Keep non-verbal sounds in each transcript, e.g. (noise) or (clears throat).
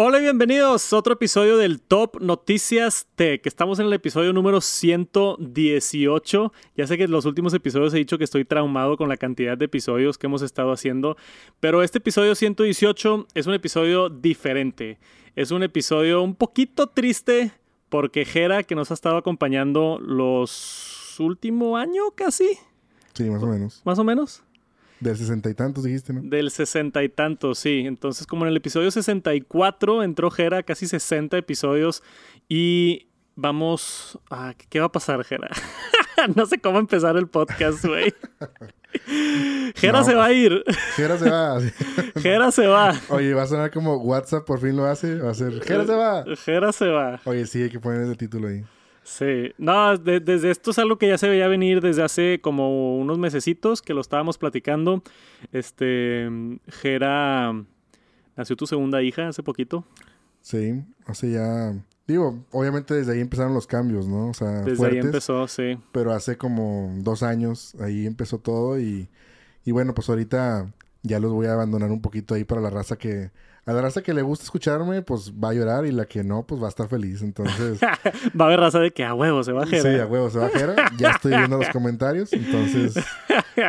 Hola y bienvenidos a otro episodio del Top Noticias Tech. Estamos en el episodio número 118. Ya sé que en los últimos episodios he dicho que estoy traumado con la cantidad de episodios que hemos estado haciendo, pero este episodio 118 es un episodio diferente. Es un episodio un poquito triste porque Jera, que nos ha estado acompañando los últimos años casi. Sí, más o menos. Más o menos. Del sesenta y tantos dijiste, ¿no? Del sesenta y tantos, sí. Entonces, como en el episodio 64 entró Jera, casi 60 episodios. Y vamos. ¿Qué va a pasar, Jera? (laughs) no sé cómo empezar el podcast, güey. (laughs) Jera se va a ir. Jera se va. (laughs) Jera se va. Oye, va a sonar como WhatsApp por fin lo hace. Va a ser Jera se va. Jera se va. Oye, sí, hay que poner ese título ahí. Sí, no, desde esto es algo que ya se veía venir desde hace como unos mesecitos que lo estábamos platicando. Este, Jera, nació tu segunda hija hace poquito. Sí, hace ya, digo, obviamente desde ahí empezaron los cambios, ¿no? O sea, desde ahí empezó, sí. Pero hace como dos años ahí empezó todo y, y bueno, pues ahorita ya los voy a abandonar un poquito ahí para la raza que a la raza que le gusta escucharme, pues va a llorar y la que no, pues va a estar feliz. Entonces. (laughs) va a haber raza de que a huevo se va a Sí, a huevo se va a Ya (laughs) estoy viendo los comentarios. Entonces.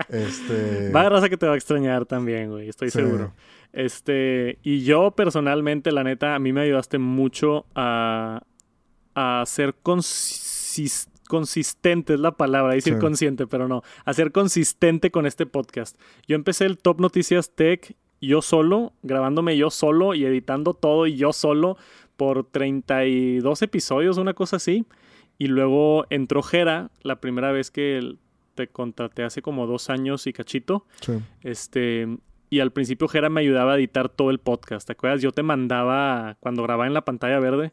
este. Va a haber raza que te va a extrañar también, güey. Estoy seguro. Este. Y yo personalmente, la neta, a mí me ayudaste mucho a. a ser consistente es la palabra, decir consciente, pero no, a ser consistente con este podcast. Yo empecé el Top Noticias Tech yo solo, grabándome yo solo y editando todo y yo solo por 32 episodios, una cosa así. Y luego entró Jera, la primera vez que te contraté hace como dos años y cachito. Este, y al principio Jera me ayudaba a editar todo el podcast. ¿Te acuerdas? Yo te mandaba, cuando grababa en la pantalla verde,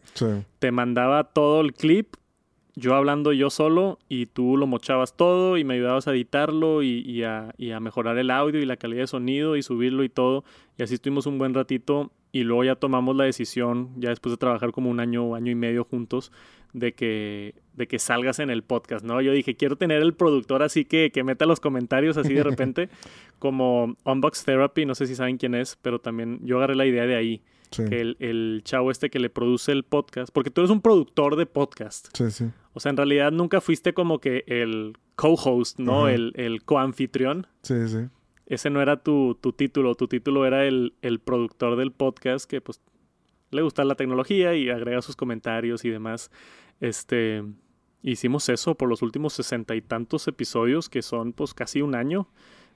te mandaba todo el clip yo hablando yo solo y tú lo mochabas todo y me ayudabas a editarlo y, a, mejorar el audio y la calidad de sonido y subirlo y todo. Y así estuvimos un buen ratito y luego ya tomamos la decisión, ya después de trabajar como un año, año y medio juntos, de que, de que salgas en el podcast, ¿no? Yo dije, quiero tener el productor así que, que meta los comentarios así de (laughs) repente, como Unbox Therapy, no sé si saben quién es, pero también yo agarré la idea de ahí. Que el, el, chavo este que le produce el podcast, porque tú eres un productor de podcast. Sí, sí. O sea, en realidad nunca fuiste como que el co-host, ¿no? El, el co-anfitrión. Sí, sí. Ese no era tu, tu título. Tu título era el, el, productor del podcast que, pues, le gusta la tecnología y agrega sus comentarios y demás. Este. Hicimos eso por los últimos sesenta y tantos episodios, que son, pues, casi un año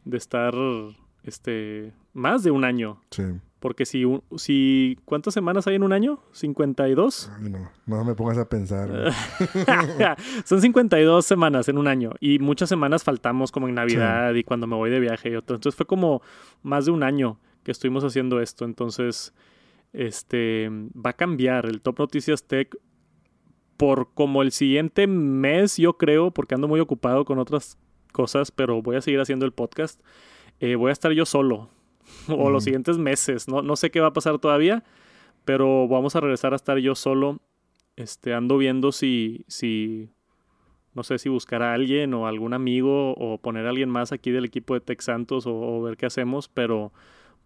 de estar. Este. Más de un año. Sí. Porque si, si ¿cuántas semanas hay en un año? ¿52? no, no me pongas a pensar. (laughs) Son 52 semanas en un año y muchas semanas faltamos como en Navidad y cuando me voy de viaje y otro. Entonces fue como más de un año que estuvimos haciendo esto. Entonces, este, va a cambiar el Top Noticias Tech por como el siguiente mes, yo creo, porque ando muy ocupado con otras cosas, pero voy a seguir haciendo el podcast. Eh, voy a estar yo solo o los siguientes meses. No, no sé qué va a pasar todavía, pero vamos a regresar a estar yo solo. Este, ando viendo si, si, no sé si buscar a alguien o algún amigo o poner a alguien más aquí del equipo de Tech Santos o, ver qué hacemos, pero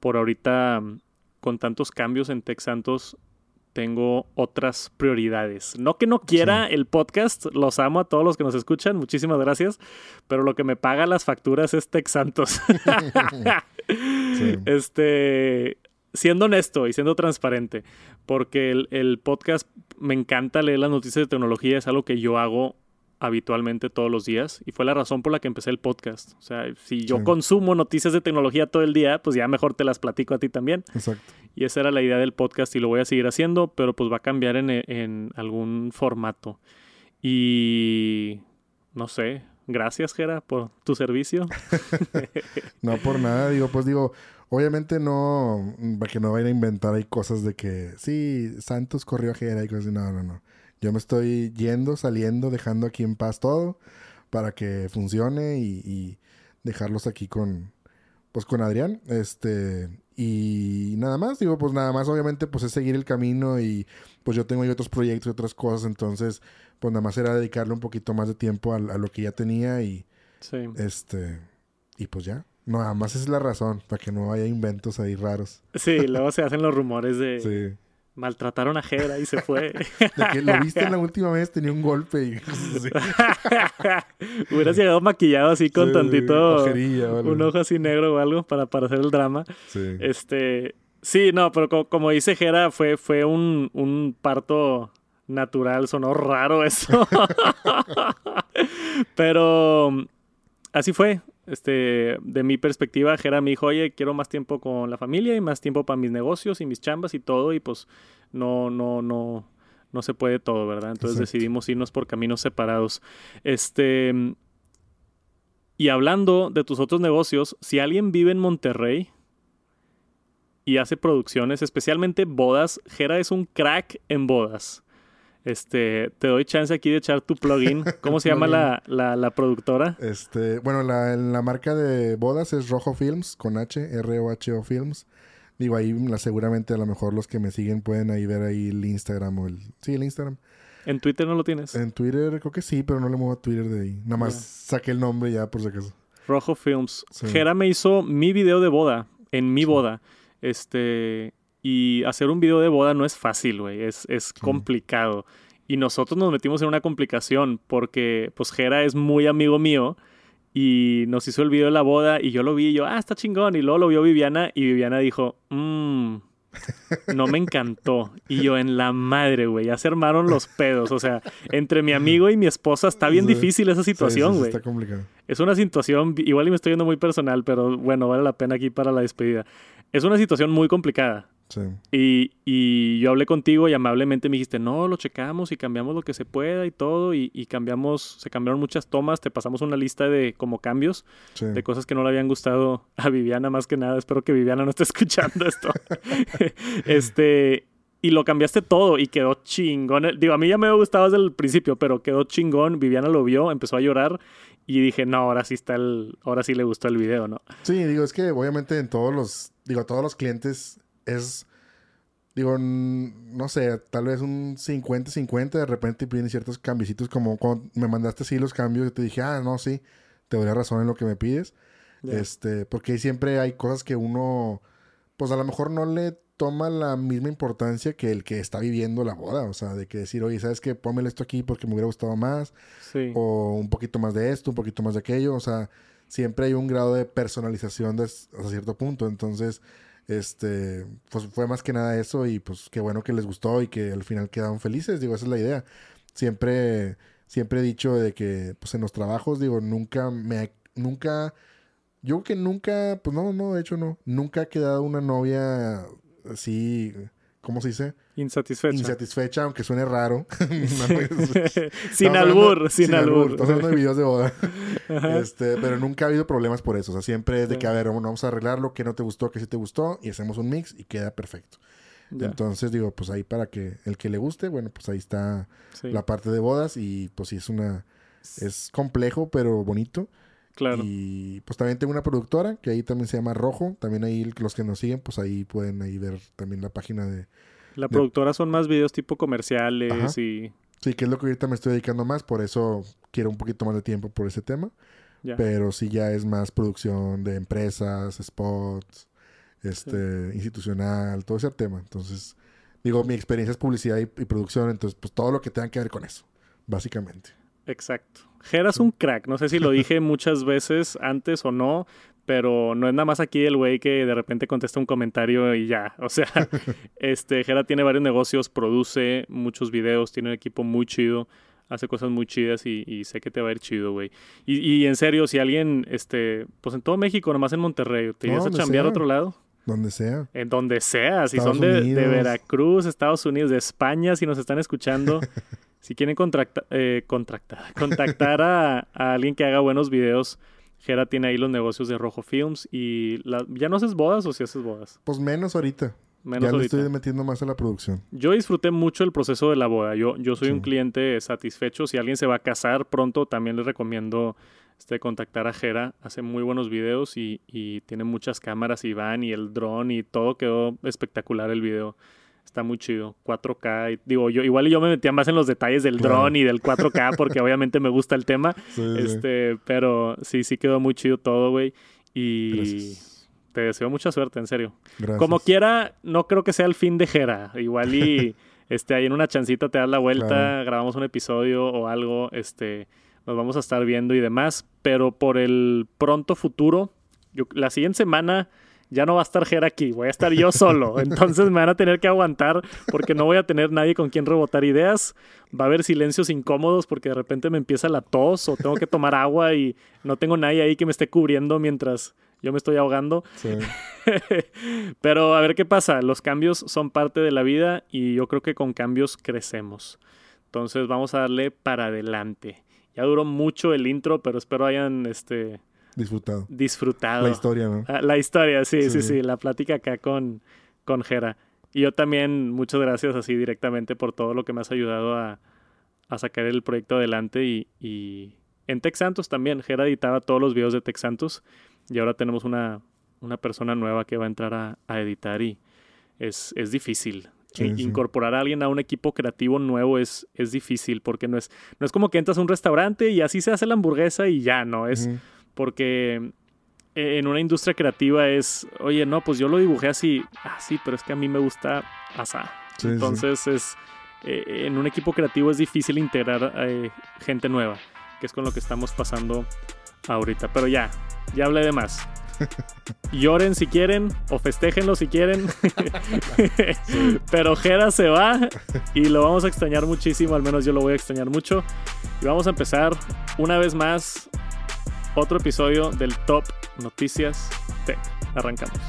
por ahorita con tantos cambios en Tech Santos tengo otras prioridades. No que no quiera el podcast, los amo a todos los que nos escuchan, muchísimas gracias, pero lo que me paga las facturas es Tech Santos. (laughs) (laughs) Este, siendo honesto y siendo transparente, porque el, podcast me encanta leer las noticias de tecnología, es algo que yo hago habitualmente todos los días y fue la razón por la que empecé el podcast. O sea, si yo consumo noticias de tecnología todo el día, pues ya mejor te las platico a ti también. Exacto. Y esa era la idea del podcast y lo voy a seguir haciendo, pero pues va a cambiar en, en algún formato. Y no sé, Gracias, Gera, por tu servicio. (laughs) no por nada, digo, pues digo, obviamente no, para que no vayan a inventar hay cosas de que, sí, Santos corrió a Gera y cosas así, no, no, no. Yo me estoy yendo, saliendo, dejando aquí en paz todo para que funcione y, y dejarlos aquí con, pues con Adrián, este, y nada más, digo, pues nada más, obviamente, pues es seguir el camino y pues yo tengo ahí otros proyectos y otras cosas, entonces pues nada más era dedicarle un poquito más de tiempo a, lo que ya tenía y sí. este y pues ya. nada más es la razón, para que no haya inventos ahí raros. Sí, (laughs) luego se hacen los rumores de, maltrataron a Jera y se fue. (laughs) De que lo viste la (laughs) última vez, tenía un golpe y (laughs) Hubieras llegado maquillado así con tantito un ojo así negro o algo para, para hacer el drama. Sí. Este, sí, no, pero como, dice Jera, fue, fue un, un parto natural, sonó raro eso. pero así fue. Este, de mi perspectiva, Jera me dijo, oye, quiero más tiempo con la familia y más tiempo para mis negocios y mis chambas y todo, y pues no, no, no, no se puede todo, ¿verdad? Entonces decidimos irnos por caminos separados. Este, y hablando de tus otros negocios, si alguien vive en Monterrey y hace producciones, especialmente bodas, Jera es un crack en bodas. Este, te doy chance aquí de echar tu plugin. (laughs) ¿Cómo se llama la, la, productora? Este, bueno, la, la, marca de bodas es Rojo Films, con H, R-O-H-O Films. Digo, ahí seguramente a lo mejor los que me siguen pueden ahí ver ahí el Instagram o el... Sí, el Instagram. ¿En Twitter no lo tienes? En Twitter creo que sí, pero no le muevo a Twitter de ahí. Nada más saqué el nombre ya por si acaso. Rojo Films. Jera me hizo mi video de boda, en mi boda. Este, y hacer un video de boda no es fácil, güey, es, es complicado. Y nosotros nos metimos en una complicación porque, pues, Jera es muy amigo mío y nos hizo el video de la boda y yo lo vi y yo, ah, está chingón. Y luego lo vio Viviana y Viviana dijo, mmm, (laughs) no me encantó. Y yo en la madre, güey, ya se armaron los pedos. O sea, entre mi amigo y mi esposa está bien difícil esa situación, güey. está complicado. Es una situación, igual y me estoy yendo muy personal, pero bueno, vale la pena aquí para la despedida. Es una situación muy complicada. Y, y, yo hablé contigo y amablemente me dijiste, no, lo checamos y cambiamos lo que se pueda y todo. Y, y cambiamos, se cambiaron muchas tomas, te pasamos una lista de como cambios, de cosas que no le habían gustado a Viviana más que nada. Espero que Viviana no esté (laughs) escuchando esto. (laughs) este, y lo cambiaste todo y quedó chingón. Digo, a mí ya me gustado desde el principio, pero quedó chingón. Viviana lo vio, empezó a llorar y dije, no, ahora sí está el, ahora sí le gustó el video, ¿no? Sí, digo, es que obviamente en todos los, digo, todos los clientes es, digo, no sé, tal vez un 50-50, de repente piden ciertos cambiecitos, como cuando me mandaste así los cambios, y te dije, ah, no, sí, te doy razón en lo que me pides. Este, porque siempre hay cosas que uno, pues a lo mejor no le toma la misma importancia que el que está viviendo la boda. O sea, de que decir, oye, ¿sabes qué? Pónmelo esto aquí porque me hubiera gustado más. O un poquito más de esto, un poquito más de aquello. O sea, siempre hay un grado de personalización de, hasta cierto punto. Entonces, este, pues fue más que nada eso y pues qué bueno que les gustó y que al final quedaron felices, digo, esa es la idea. Siempre, siempre he dicho de que, pues en los trabajos, digo, nunca me, nunca, yo que nunca, pues no, no, de hecho no, nunca ha quedado una novia así ¿cómo se dice? Insatisfecha. Insatisfecha, aunque suene raro. (laughs) (laughs) sin albur, sin, albur. Estamos hablando de videos de boda. (laughs) este, pero nunca ha habido problemas por eso. O sea, siempre es de que, a ver, vamos a arreglarlo, que no te gustó, que sí te gustó, y hacemos un mix y queda perfecto. Entonces, digo, pues ahí para que el que le guste, bueno, pues ahí está la parte de bodas y pues sí es una... Es complejo, pero bonito. Claro. Y pues también tengo una productora que ahí también se llama Rojo. También ahí los que nos siguen, pues ahí pueden ahí ver también la página de... La productora son más videos tipo comerciales y... Sí, que es lo que ahorita me estoy dedicando más, por eso quiero un poquito más de tiempo por ese tema. Pero sí ya es más producción de empresas, spots, este, institucional, todo ese tema. Entonces, digo, mi experiencia es publicidad y, y producción, entonces pues todo lo que tenga que ver con eso, básicamente. Exacto. Jera es un crack. No sé si lo dije muchas veces antes o no, pero no es nada más aquí el güey que de repente contesta un comentario y ya. O sea, (laughs) este Jera tiene varios negocios, produce muchos videos, tiene un equipo muy chido, hace cosas muy chidas y, sé que te va a ir chido, güey. Y, en serio, si alguien, este, pues en todo México, nomás en Monterrey, ¿te ibas a chambear a otro lado? Donde sea. En donde sea. Si son de, de, Veracruz, Estados Unidos, de España, si nos están escuchando, (laughs) Si quieren eh, (laughs) contactar a, alguien que haga buenos videos, Jera tiene ahí los negocios de Rojo Films y ¿ya no haces bodas o si haces bodas? Pues menos ahorita. Menos ya le estoy metiendo más a la producción. Yo disfruté mucho el proceso de la boda. Yo, yo soy un cliente satisfecho. Si alguien se va a casar pronto, también les recomiendo este, contactar a Jera. Hace muy buenos videos y, y tiene muchas cámaras y van y el dron y todo quedó espectacular el video. Está muy chido. 4K. digo, yo igual yo me metía más en los detalles del dron y del 4K porque (laughs) obviamente me gusta el tema. este, pero sí, sí quedó muy chido todo, güey. Y te deseo mucha suerte, en serio. Como quiera, no creo que sea el fin de Jera. Igual y (laughs) este, ahí en una chancita te das la vuelta, grabamos un episodio o algo, este, nos vamos a estar viendo y demás. Pero por el pronto futuro, yo, la siguiente semana ya no va a estar Jera aquí, voy a estar yo solo. (laughs) Entonces me van a tener que aguantar porque no voy a tener nadie con quien rebotar ideas. Va a haber silencios incómodos porque de repente me empieza la tos o tengo que tomar agua y no tengo nadie ahí que me esté cubriendo mientras yo me estoy ahogando. (laughs) Pero a ver qué pasa. Los cambios son parte de la vida y yo creo que con cambios crecemos. Entonces vamos a darle para adelante. Ya duró mucho el intro, pero espero hayan este, Disfrutado. Disfrutado. La historia, ¿no? Ah, la historia, sí, sí, sí, La plática acá con, con Jera. Y yo también, muchas gracias así directamente por todo lo que me has ayudado a, sacar el proyecto adelante. Y, y en Tech Santos también. Jera editaba todos los videos de Tech Santos. Y ahora tenemos una, una persona nueva que va a entrar a, editar y es, es difícil. Incorporar a alguien a un equipo creativo nuevo es, es difícil porque no es, no es como que entras a un restaurante y así se hace la hamburguesa y ya, no. Es, porque eh, en una industria creativa es, oye, no, pues yo lo dibujé así, ah, sí, pero es que a mí me gusta asá. Entonces es, eh, en un equipo creativo es difícil integrar eh, gente nueva, que es con lo que estamos pasando ahorita. Pero ya, ya hablé de más. (laughs) Lloren si quieren o festejenlo si quieren. (laughs) Pero Jera se va y lo vamos a extrañar muchísimo, al menos yo lo voy a extrañar mucho. Y vamos a empezar una vez más otro episodio del Top Noticias Tech. Arrancamos.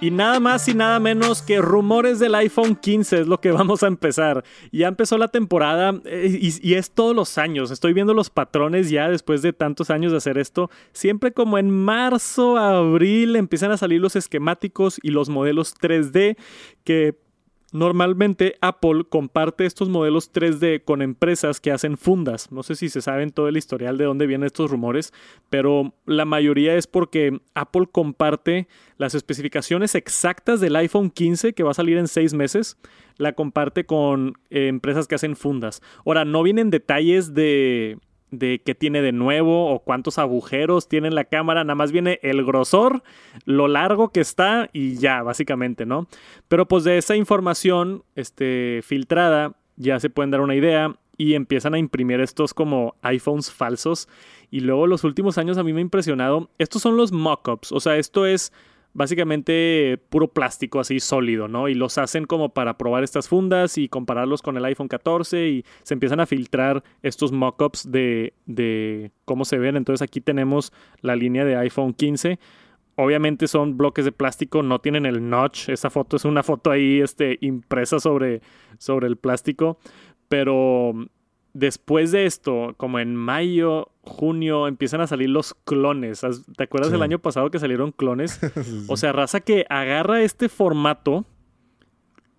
Y nada más y nada menos que rumores del iPhone 15 es lo que (laughs) vamos a empezar. Ya empezó la temporada eh, y, es todos los años. Estoy viendo los patrones ya después de tantos años de hacer esto. Siempre como en marzo, abril empiezan a salir los esquemáticos y los modelos 3D que Normalmente Apple comparte estos modelos 3D con empresas que hacen fundas. No sé si se saben todo el historial de dónde vienen estos rumores, pero la mayoría es porque Apple comparte las especificaciones exactas del iPhone 15 que va a salir en seis meses. La comparte con eh, empresas que hacen fundas. Ahora, no vienen detalles de de qué tiene de nuevo o cuántos agujeros tiene en la cámara, nada más viene el grosor, lo largo que está y ya, básicamente, ¿no? Pero pues de esa información este, filtrada ya se pueden dar una idea y empiezan a imprimir estos como iPhones falsos y luego los últimos años a mí me ha impresionado, estos son los mock-ups, o sea, esto es básicamente puro plástico así sólido, ¿no? Y los hacen como para probar estas fundas y compararlos con el iPhone 14 y se empiezan a filtrar estos mockups de, de cómo se ven. Entonces aquí tenemos la línea de iPhone 15. Obviamente son bloques de plástico, no tienen el notch. Esa foto es una foto ahí este, impresa sobre, sobre el plástico. Pero después de esto, como en mayo, junio, empiezan a salir los clones. ¿Te acuerdas del año pasado que salieron clones? (laughs) O sea, raza que agarra este formato,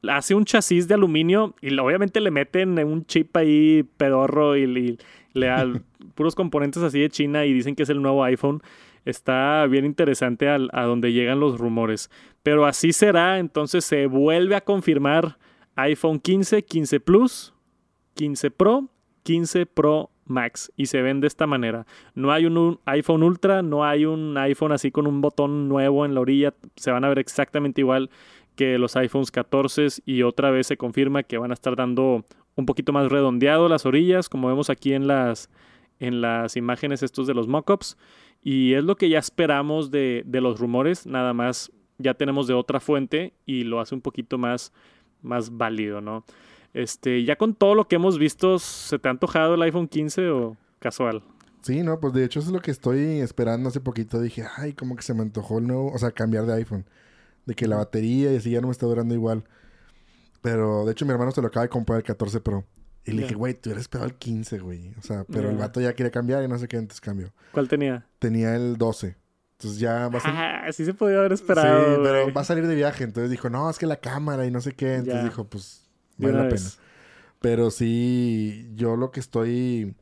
hace un chasis de aluminio y obviamente le meten un chip ahí pedorro y, le dan (laughs) puros componentes así de China y dicen que es el nuevo iPhone. Está bien interesante a donde llegan los rumores. Pero así será, entonces se vuelve a confirmar iPhone 15, 15 Plus, 15 Pro 15 Pro Max y se ven de esta manera. No hay un iPhone Ultra, no hay un iPhone así con un botón nuevo en la orilla, se van a ver exactamente igual que los iPhones 14 y otra vez se confirma que van a estar dando un poquito más redondeado las orillas, como vemos aquí en las, en las imágenes estos de los mockups. Y es lo que ya esperamos de, de los rumores, nada más ya tenemos de otra fuente y lo hace un poquito más, más válido, ¿no? Este, ya con todo lo que hemos visto, ¿se te ha antojado el iPhone 15 o casual? Sí, no, pues de hecho es lo que estoy esperando hace poquito. Dije, ay, como que se me antojó el nuevo, o sea, cambiar de iPhone. De que la batería y así ya no me está durando igual. Pero de hecho mi hermano se lo acaba de comprar el 14 Pro. Y le dije, güey, tú hubieras esperado el 15, güey. O sea, pero el vato ya quiere cambiar y no sé qué antes cambió. ¿Cuál tenía? Tenía el 12. Entonces ya va a salir. Ah, sí se podía haber esperado. Sí, pero va a salir de viaje. Entonces dijo, no, es que la cámara y no sé qué. Entonces dijo, pues vale la pena. Pero sí, yo lo que estoy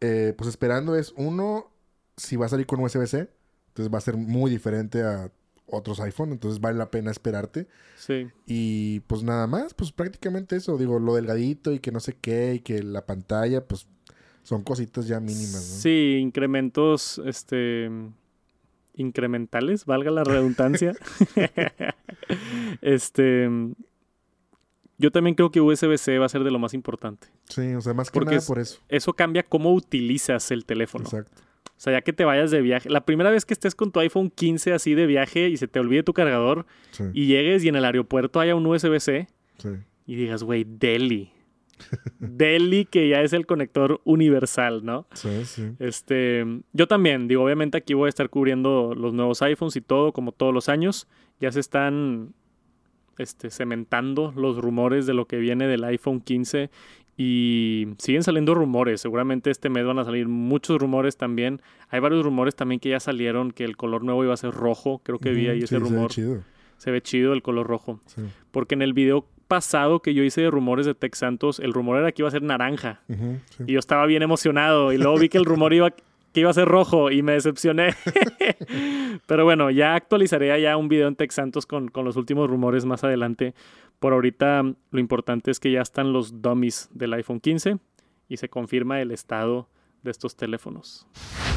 eh, pues esperando es, uno, si va a salir con USB-C, entonces va a ser muy diferente a otros iPhone, entonces vale la pena esperarte. Sí. Y pues nada más, pues prácticamente eso, digo, lo delgadito y que no sé qué, y que la pantalla, pues Son cositas ya mínimas, ¿no? Sí, incrementos, este, incrementales, valga la redundancia. (laughs) (laughs) este, yo también creo que USB-C va a ser de lo más importante. Sí, o sea, más que nada por eso. Eso cambia cómo utilizas el teléfono. Exacto. O sea, ya que te vayas de viaje, la primera vez que estés con tu iPhone 15 así de viaje y se te olvide tu cargador y llegues y en el aeropuerto haya un USB-C y digas, güey, Delhi. (laughs) Delhi, que ya es el conector universal, ¿no? Sí, sí. Este, yo también, digo, obviamente aquí voy a estar cubriendo los nuevos iPhones y todo, como todos los años. Ya se están este, cementando los rumores de lo que viene del iPhone 15 y siguen saliendo rumores. Seguramente este mes van a salir muchos rumores también. Hay varios rumores también que ya salieron que el color nuevo iba a ser rojo. Creo que vi ahí ese rumor. Se ve chido. Se ve chido el color rojo. Porque en el video pasado que yo hice de rumores de Tech Santos, el rumor era que iba a ser naranja. y yo estaba bien emocionado. Y luego vi que el rumor iba que iba a ser rojo y me decepcioné. (laughs) Pero bueno, ya actualizaré ya un video en Tech Santos con, con los últimos rumores más adelante. Por ahorita lo importante es que ya están los dummies del iPhone 15 y se confirma el estado de estos teléfonos.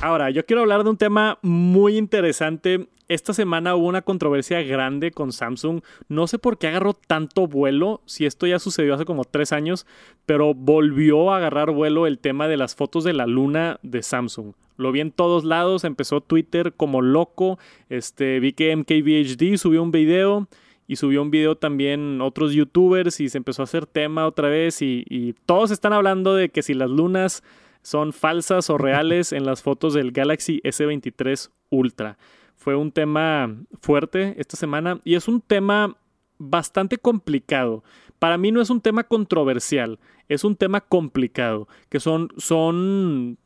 Ahora, yo quiero hablar de un tema muy interesante. Esta semana hubo una controversia grande con Samsung. No sé por qué agarró tanto vuelo, si esto ya sucedió hace como tres años, pero volvió a agarrar vuelo el tema de las fotos de la luna de Samsung. Lo vi en todos lados, empezó Twitter como loco. Este, vi que MKBHD subió un video y subió un video también otros youtubers y se empezó a hacer tema otra vez y, todos están hablando de que si las lunas son falsas o reales en las fotos del Galaxy S23 Ultra. Fue un tema fuerte esta semana y es un tema bastante complicado. Para mí no es un tema controversial, es un tema complicado, que son, son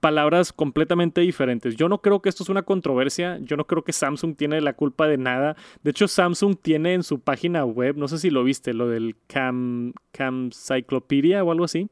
palabras completamente diferentes. Yo no creo que esto es una controversia, yo no creo que Samsung tiene la culpa de nada. De hecho, Samsung tiene en su página web, no sé si lo viste, lo del Cam, Cam Cyclopedia o algo así.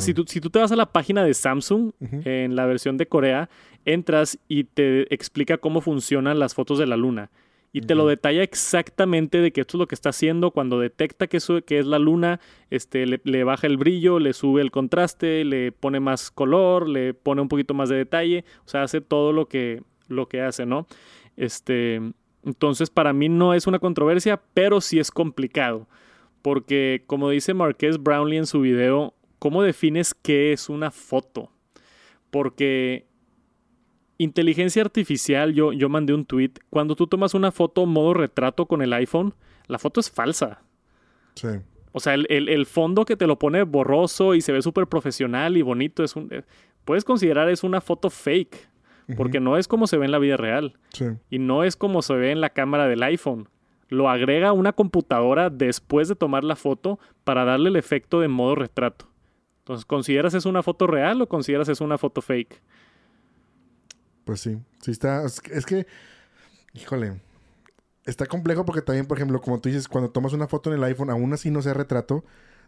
si, tú, si, tú, te vas a la página de Samsung en la versión de Corea, entras y te explica cómo funcionan las fotos de la luna y te lo detalla exactamente de que esto es lo que está haciendo cuando detecta que, que es la luna, este, le, baja el brillo, le sube el contraste, le pone más color, le pone un poquito más de detalle, o sea, hace todo lo que, lo que hace, ¿no? Este, entonces, para mí no es una controversia, pero sí es complicado, porque como dice Marqués Brownlee en su video, ¿cómo defines qué es una foto? Porque Inteligencia artificial, yo, yo mandé un tweet. Cuando tú tomas una foto modo retrato con el iPhone, la foto es falsa. Sí. O sea, el, fondo que te lo pone borroso y se ve súper profesional y bonito, es un, eh, puedes considerar es una foto fake. Porque no es como se ve en la vida real. Sí. Y no es como se ve en la cámara del iPhone. Lo agrega una computadora después de tomar la foto para darle el efecto de modo retrato. Entonces, ¿consideras es una foto real o consideras es una foto fake? Pues sí, sí está. Es que, híjole, está complejo porque también, por ejemplo, como tú dices, cuando tomas una foto en el iPhone, aún así no sea retrato,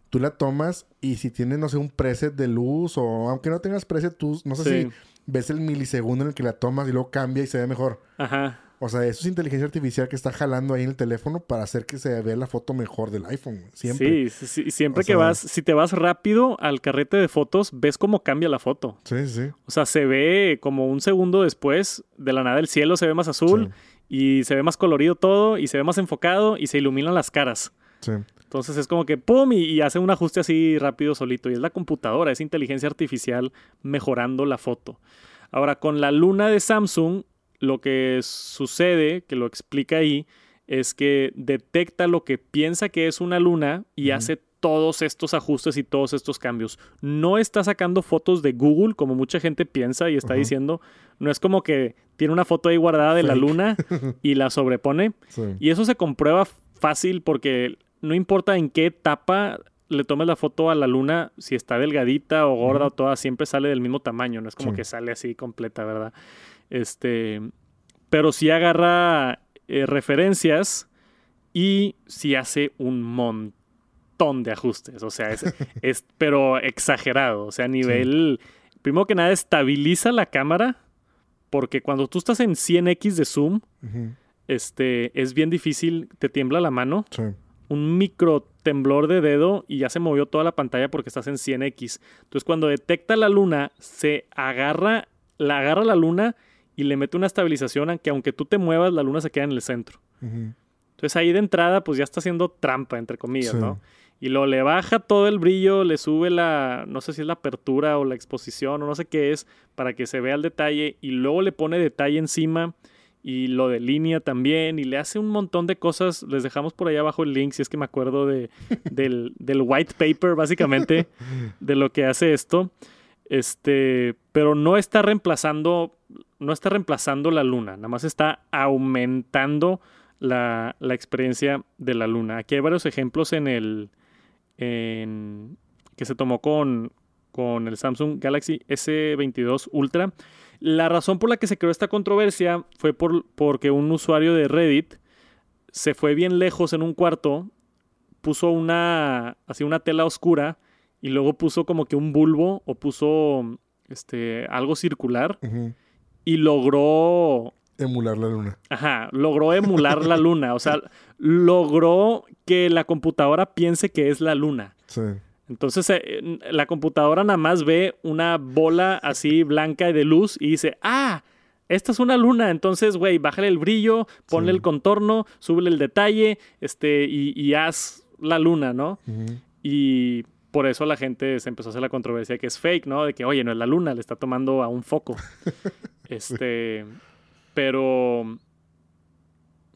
tú la tomas y si tienes, no sé, un preset de luz o aunque no tengas preset, tú, no sé si ves el milisegundo en el que la tomas y luego cambia y se ve mejor. Ajá. O sea, eso es inteligencia artificial que está jalando ahí en el teléfono para hacer que se vea la foto mejor del iPhone. Siempre. Sí, sí, siempre que vas, si te vas rápido al carrete de fotos, ves cómo cambia la foto. Sí, sí. O sea, se ve como un segundo después, de la nada el cielo se ve más azul y se ve más colorido todo y se ve más enfocado y se iluminan las caras. Sí. Entonces es como que ¡pum! Y, y, hace un ajuste así rápido solito. Y es la computadora, es inteligencia artificial mejorando la foto. Ahora, con la luna de Samsung, lo que sucede, que lo explica ahí, es que detecta lo que piensa que es una luna y hace todos estos ajustes y todos estos cambios. No está sacando fotos de Google como mucha gente piensa y está diciendo. No es como que tiene una foto ahí guardada de la luna (laughs) y la sobrepone. Y eso se comprueba fácil porque no importa en qué etapa le tomes la foto a la luna, si está delgadita o gorda o toda, siempre sale del mismo tamaño. No es como que sale así completa, ¿verdad? Este, pero sí agarra eh, referencias y sí hace un montón de ajustes. O sea, es, (laughs) pero exagerado. O sea, a nivel. Primero que nada, estabiliza la cámara. Porque cuando tú estás en 100x de zoom, este, es bien difícil, te tiembla la mano. un micro temblor de dedo y ya se movió toda la pantalla porque estás en 100x. Entonces cuando detecta la luna, se agarra, la agarra la luna y le mete una estabilización, aunque aunque tú te muevas, la luna se queda en el centro. Entonces ahí de entrada, pues ya está haciendo trampa, entre comillas, ¿no? Y lo le baja todo el brillo, le sube la, no sé si es la apertura o la exposición o no sé qué es, para que se vea el detalle y luego le pone detalle encima y lo delinea también y le hace un montón de cosas. Les dejamos por ahí abajo el link si es que me acuerdo de, del, del white paper, básicamente, (laughs) de lo que hace esto. Este, pero no está reemplazando, no está reemplazando la luna, nada más está aumentando la, la experiencia de la luna. Aquí hay varios ejemplos en el, que se tomó con, con el Samsung Galaxy S22 Ultra. La razón por la que se creó esta controversia fue por, porque un usuario de Reddit se fue bien lejos en un cuarto, puso una, así una tela oscura y luego puso como que un bulbo o puso este, algo circular y logró Emular la luna. Ajá, logró emular la luna. O sea, logró que la computadora piense que es la luna. Sí. Entonces eh, la computadora nada más ve una bola así blanca y de luz y dice, ah, esta es una luna. Entonces, güey, bájale el brillo, ponle el contorno, súbele el detalle este, y, haz la luna, ¿no? Y por eso la gente se empezó a hacer la controversia de que es fake, ¿no? De que, oye, no es la luna, le está tomando a un foco. (laughs) este... Pero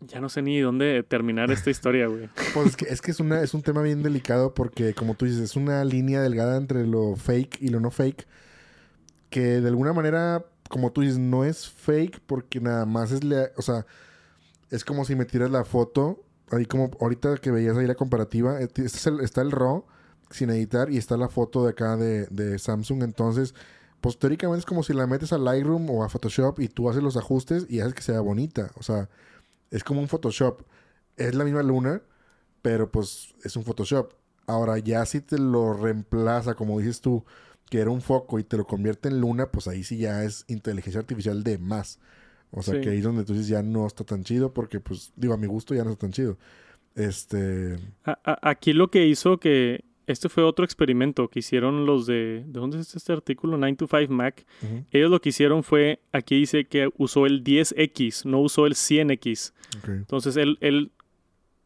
ya no sé ni dónde terminar esta historia, güey. Pues es que, es, que es, una, es un tema bien delicado porque, como tú dices, es una línea delgada entre lo fake y lo no fake. Que de alguna manera, como tú dices, no es fake porque nada más es... o sea, es como si me tiras la foto. Ahí como ahorita que veías ahí la comparativa, eh, este está el RAW sin editar y está la foto de acá de, de Samsung. Entonces pues teóricamente es como si la metes a Lightroom o a Photoshop y tú haces los ajustes y haces que sea bonita. O sea, es como un Photoshop. Es la misma luna, pero pues es un Photoshop. Ahora ya si te lo reemplaza, como dices tú, que era un foco y te lo convierte en luna, pues ahí sí ya es inteligencia artificial de más. O sea, que ahí es donde tú dices ya no está tan chido porque, pues, digo, a mi gusto ya no está tan chido. Este... aquí lo que hizo que este fue otro experimento que hicieron los de... ¿De dónde es este artículo? 9 to 5 Mac. Ellos lo que hicieron fue, aquí dice que usó el 10X, no usó el 100X. Entonces, él,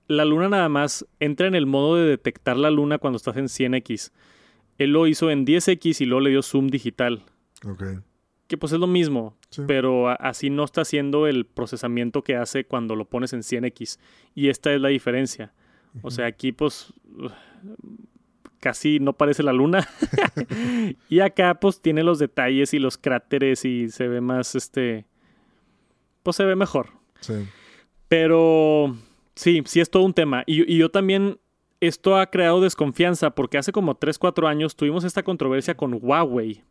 la luna nada más entra en el modo de detectar la luna cuando estás en 100X. Él lo hizo en 10X y luego le dio zoom digital. Que pues es lo mismo, pero así no está haciendo el procesamiento que hace cuando lo pones en 100X. Y esta es la diferencia. O sea, aquí pues casi no parece la luna. (laughs) y acá pues tiene los detalles y los cráteres y se ve más, este, pues se ve mejor. Sí. Pero sí, sí es todo un tema. Y, yo también, esto ha creado desconfianza porque hace como 3, 4 años tuvimos esta controversia con Huawei.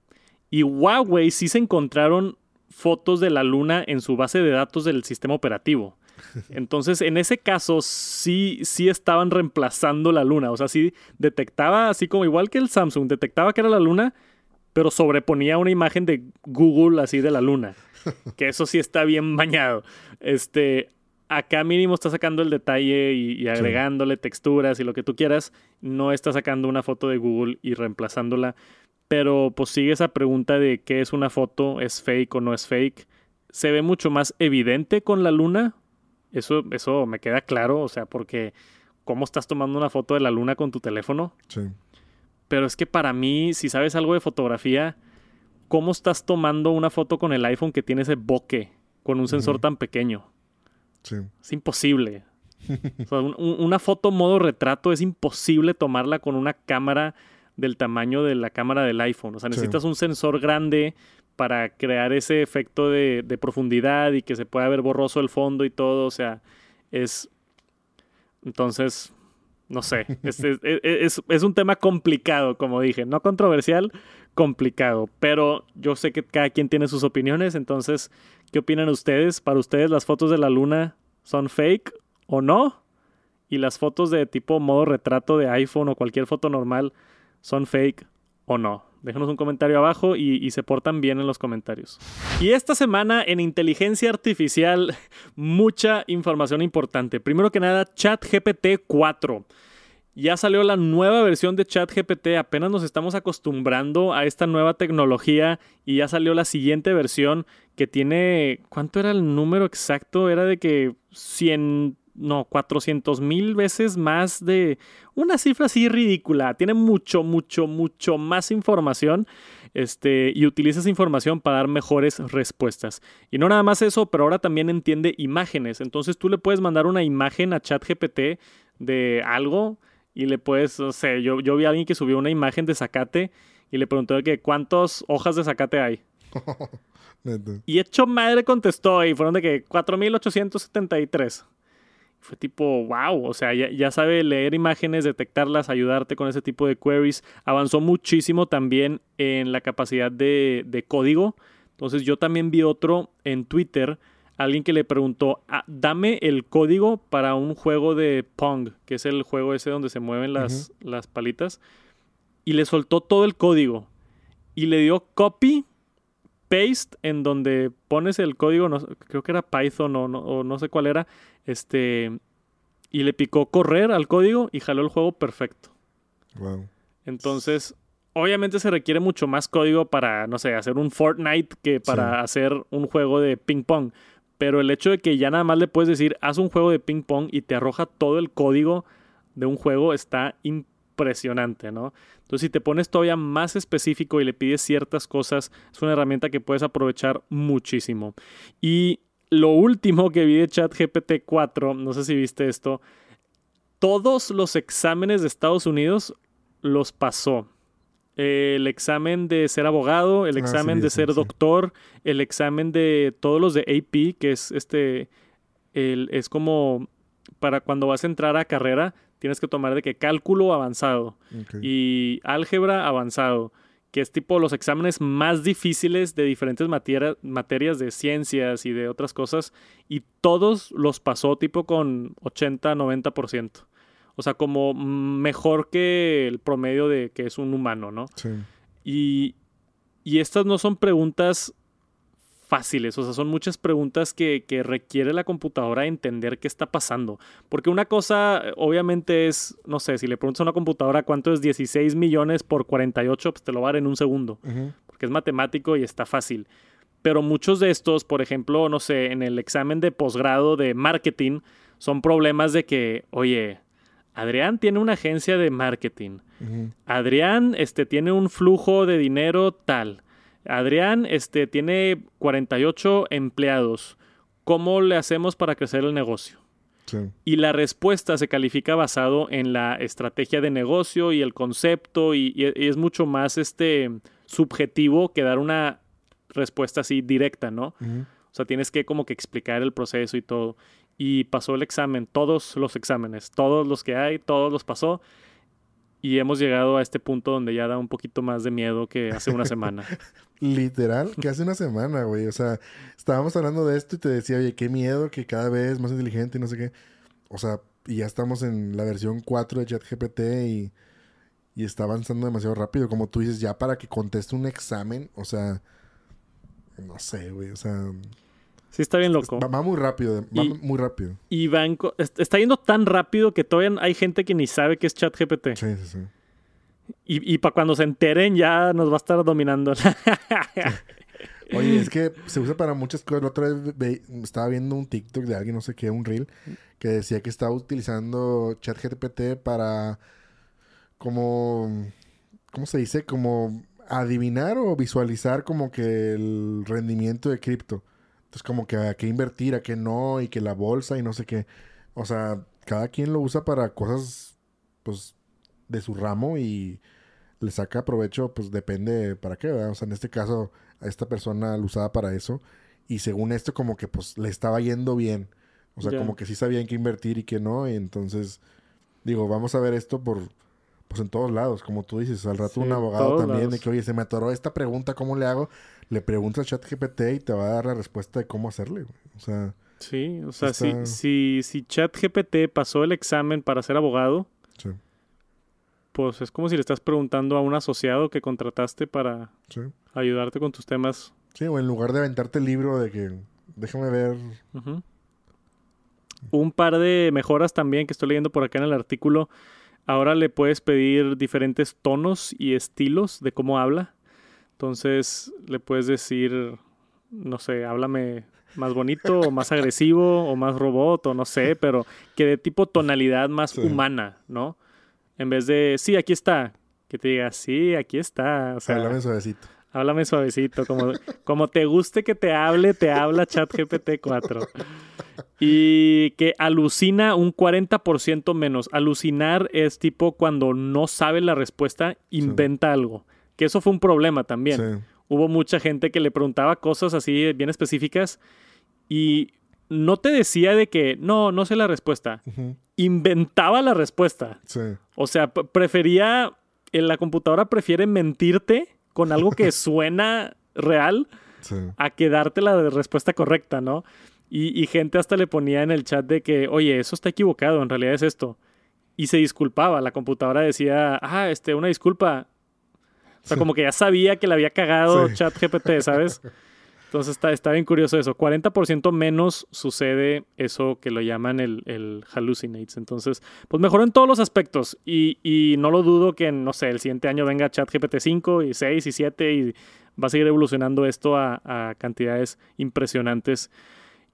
Y Huawei sí se encontraron fotos de la luna en su base de datos del sistema operativo. (laughs) Entonces, en ese caso, sí, sí estaban reemplazando la luna. O sea, sí detectaba, así como igual que el Samsung, detectaba que era la luna, pero sobreponía una imagen de Google así de la luna. (laughs) Que eso sí está bien bañado. Este, acá mínimo está sacando el detalle y, agregándole texturas y lo que tú quieras. No está sacando una foto de Google y reemplazándola. Pero pues sigue esa pregunta de qué es una foto, es fake o no es fake. Se ve mucho más evidente con la luna, eso, eso me queda claro, o sea, porque cómo estás tomando una foto de la luna con tu teléfono. Sí. Pero es que para mí, si sabes algo de fotografía, ¿cómo estás tomando una foto con el iPhone que tiene ese bokeh con un sensor tan pequeño? Sí. Es imposible. (laughs) una foto modo retrato es imposible tomarla con una cámara del tamaño de la cámara del iPhone. O sea, necesitas un sensor grande para crear ese efecto de, profundidad y que se pueda ver borroso el fondo y todo. O sea, es. Entonces, no sé. (laughs) Es, es, un tema complicado, como dije. No controversial, complicado. Pero yo sé que cada quien tiene sus opiniones. Entonces, ¿qué opinan ustedes? ¿Para ustedes las fotos de la luna son fake o no? ¿Y las fotos de tipo modo retrato de iPhone o cualquier foto normal son fake o no. Déjanos un comentario abajo y, se portan bien en los comentarios. Y esta semana en inteligencia artificial, (laughs) mucha información importante. Primero que nada, ChatGPT 4. Ya salió la nueva versión de ChatGPT, apenas nos estamos acostumbrando a esta nueva tecnología y ya salió la siguiente versión que tiene, ¿cuánto era el número exacto? Era de que 100 no, 400 mil veces más de una cifra así ridícula. Tiene mucho, mucho, mucho más información este, y utiliza esa información para dar mejores respuestas. Y no nada más eso, pero ahora también entiende imágenes. Entonces tú le puedes mandar una imagen a ChatGPT de algo y le puedes, o sea, yo, yo vi a alguien que subió una imagen de zacate y le preguntó que cuántas hojas de zacate hay. (laughs) y hecho madre contestó y fueron de que 4873 fue tipo, wow, o sea, ya, sabe leer imágenes, detectarlas, ayudarte con ese tipo de queries. Avanzó muchísimo también en la capacidad de, código. Entonces yo también vi otro en Twitter, alguien que le preguntó, ah, dame el código para un juego de Pong, que es el juego ese donde se mueven las, las palitas. Y le soltó todo el código. Y le dio copy paste en donde pones el código, no, creo que era Python o no, no, sé cuál era, este, y le picó correr al código y jaló el juego perfecto. Wow. Entonces, obviamente se requiere mucho más código para, no sé, hacer un Fortnite que para hacer un juego de ping pong. Pero el hecho de que ya nada más le puedes decir, haz un juego de ping pong y te arroja todo el código de un juego está impresionante, ¿no? Entonces, si te pones todavía más específico y le pides ciertas cosas, es una herramienta que puedes aprovechar muchísimo. Y lo último que vi de ChatGPT 4, no sé si viste esto, todos los exámenes de Estados Unidos los pasó. El examen de ser abogado, el ah, examen de ser doctor, el examen de todos los de AP, que es este, el, es como para cuando vas a entrar a carrera, tienes que tomar de que cálculo avanzado y álgebra avanzado, que es tipo los exámenes más difíciles de diferentes materias de ciencias y de otras cosas, y todos los pasó tipo con 80-90%. O sea, como mejor que el promedio de que es un humano, ¿no? Sí. Y, y estas no son preguntas fáciles, o sea, son muchas preguntas que, que, requiere la computadora entender qué está pasando. Porque una cosa, obviamente, es, no sé, si le preguntas a una computadora cuánto es 16 millones por 48, pues te lo va a dar en un segundo, porque es matemático y está fácil. Pero muchos de estos, por ejemplo, no sé, en el examen de posgrado de marketing, son problemas de que, oye, Adrián tiene una agencia de marketing. Adrián este, tiene un flujo de dinero tal. Adrián este, tiene 48 empleados. ¿Cómo le hacemos para crecer el negocio? Y la respuesta se califica basado en la estrategia de negocio y el concepto y, es mucho más este, subjetivo que dar una respuesta así directa, ¿no? O sea, tienes que como que explicar el proceso y todo. Y pasó el examen, todos los exámenes, todos los que hay, todos los pasó. Y hemos llegado a este punto donde ya da un poquito más de miedo que hace una (laughs) semana. Literal, que hace una semana, güey. O sea, estábamos hablando de esto y te decía, oye, qué miedo, que cada vez más inteligente y no sé qué. O sea, y ya estamos en la versión 4 de ChatGPT y, y está avanzando demasiado rápido. Como tú dices, ya para que conteste un examen, o sea, no sé, güey, o sea... Sí, está bien loco. Va, muy rápido, va muy rápido. Y va está yendo tan rápido que todavía hay gente que ni sabe qué es ChatGPT. Sí, sí, sí. Y, y para cuando se enteren ya nos va a estar dominando. (laughs) Oye, es que se usa para muchas cosas. La otra vez estaba viendo un TikTok de alguien, no sé qué, un reel, que decía que estaba utilizando ChatGPT para como, ¿cómo se dice? Como adivinar o visualizar como que el rendimiento de cripto. Es como que a qué invertir, a qué no, y que la bolsa y no sé qué. O sea, cada quien lo usa para cosas, pues, de su ramo y le saca provecho, pues depende para qué, ¿verdad? O sea, en este caso, a esta persona lo usaba para eso. Y según esto, como que pues le estaba yendo bien. O sea, como que sí sabía en qué invertir y que no. Y entonces, digo, vamos a ver esto por, pues en todos lados, como tú dices. Al rato un abogado también de que, oye, se me atoró esta pregunta, ¿cómo le hago? le preguntas a ChatGPT y te va a dar la respuesta de cómo hacerle, O sea. Sí, o sea, si, si, si, ChatGPT pasó el examen para ser abogado, sí. Pues es como si le estás preguntando a un asociado que contrataste para ayudarte con tus temas. Sí, o en lugar de aventarte el libro de que déjame ver. Un par de mejoras también que estoy leyendo por acá en el artículo. Ahora le puedes pedir diferentes tonos y estilos de cómo habla. Entonces le puedes decir, no sé, háblame más bonito o más agresivo o más robot o no sé, pero que de tipo tonalidad más humana, ¿no? En vez de, sí, aquí está. Que te diga, sí, aquí está. O háblame suavecito. Háblame suavecito. Como, como te guste que te hable, te habla ChatGPT 4. Y que alucina un 40% menos. Alucinar es tipo cuando no sabe la respuesta, inventa algo. Que eso fue un problema también. Hubo mucha gente que le preguntaba cosas así bien específicas y no te decía de que no, no sé la respuesta. Inventaba la respuesta. Sí. O sea, prefería, en la computadora prefiere mentirte con algo que (laughs) suena real a que darte la respuesta correcta, ¿no? Y, gente hasta le ponía en el chat de que, oye, eso está equivocado, en realidad es esto. Y se disculpaba. La computadora decía, ah, este, una disculpa. O sea, como que ya sabía que le había cagado chat GPT, ¿sabes? (laughs) Entonces está, bien curioso eso. 40% menos sucede eso que lo llaman el, el hallucinates. Entonces, pues mejoró en todos los aspectos. Y, y no lo dudo que, no sé, el siguiente año venga ChatGPT 5 y 6 y 7 y va a seguir evolucionando esto a, a cantidades impresionantes.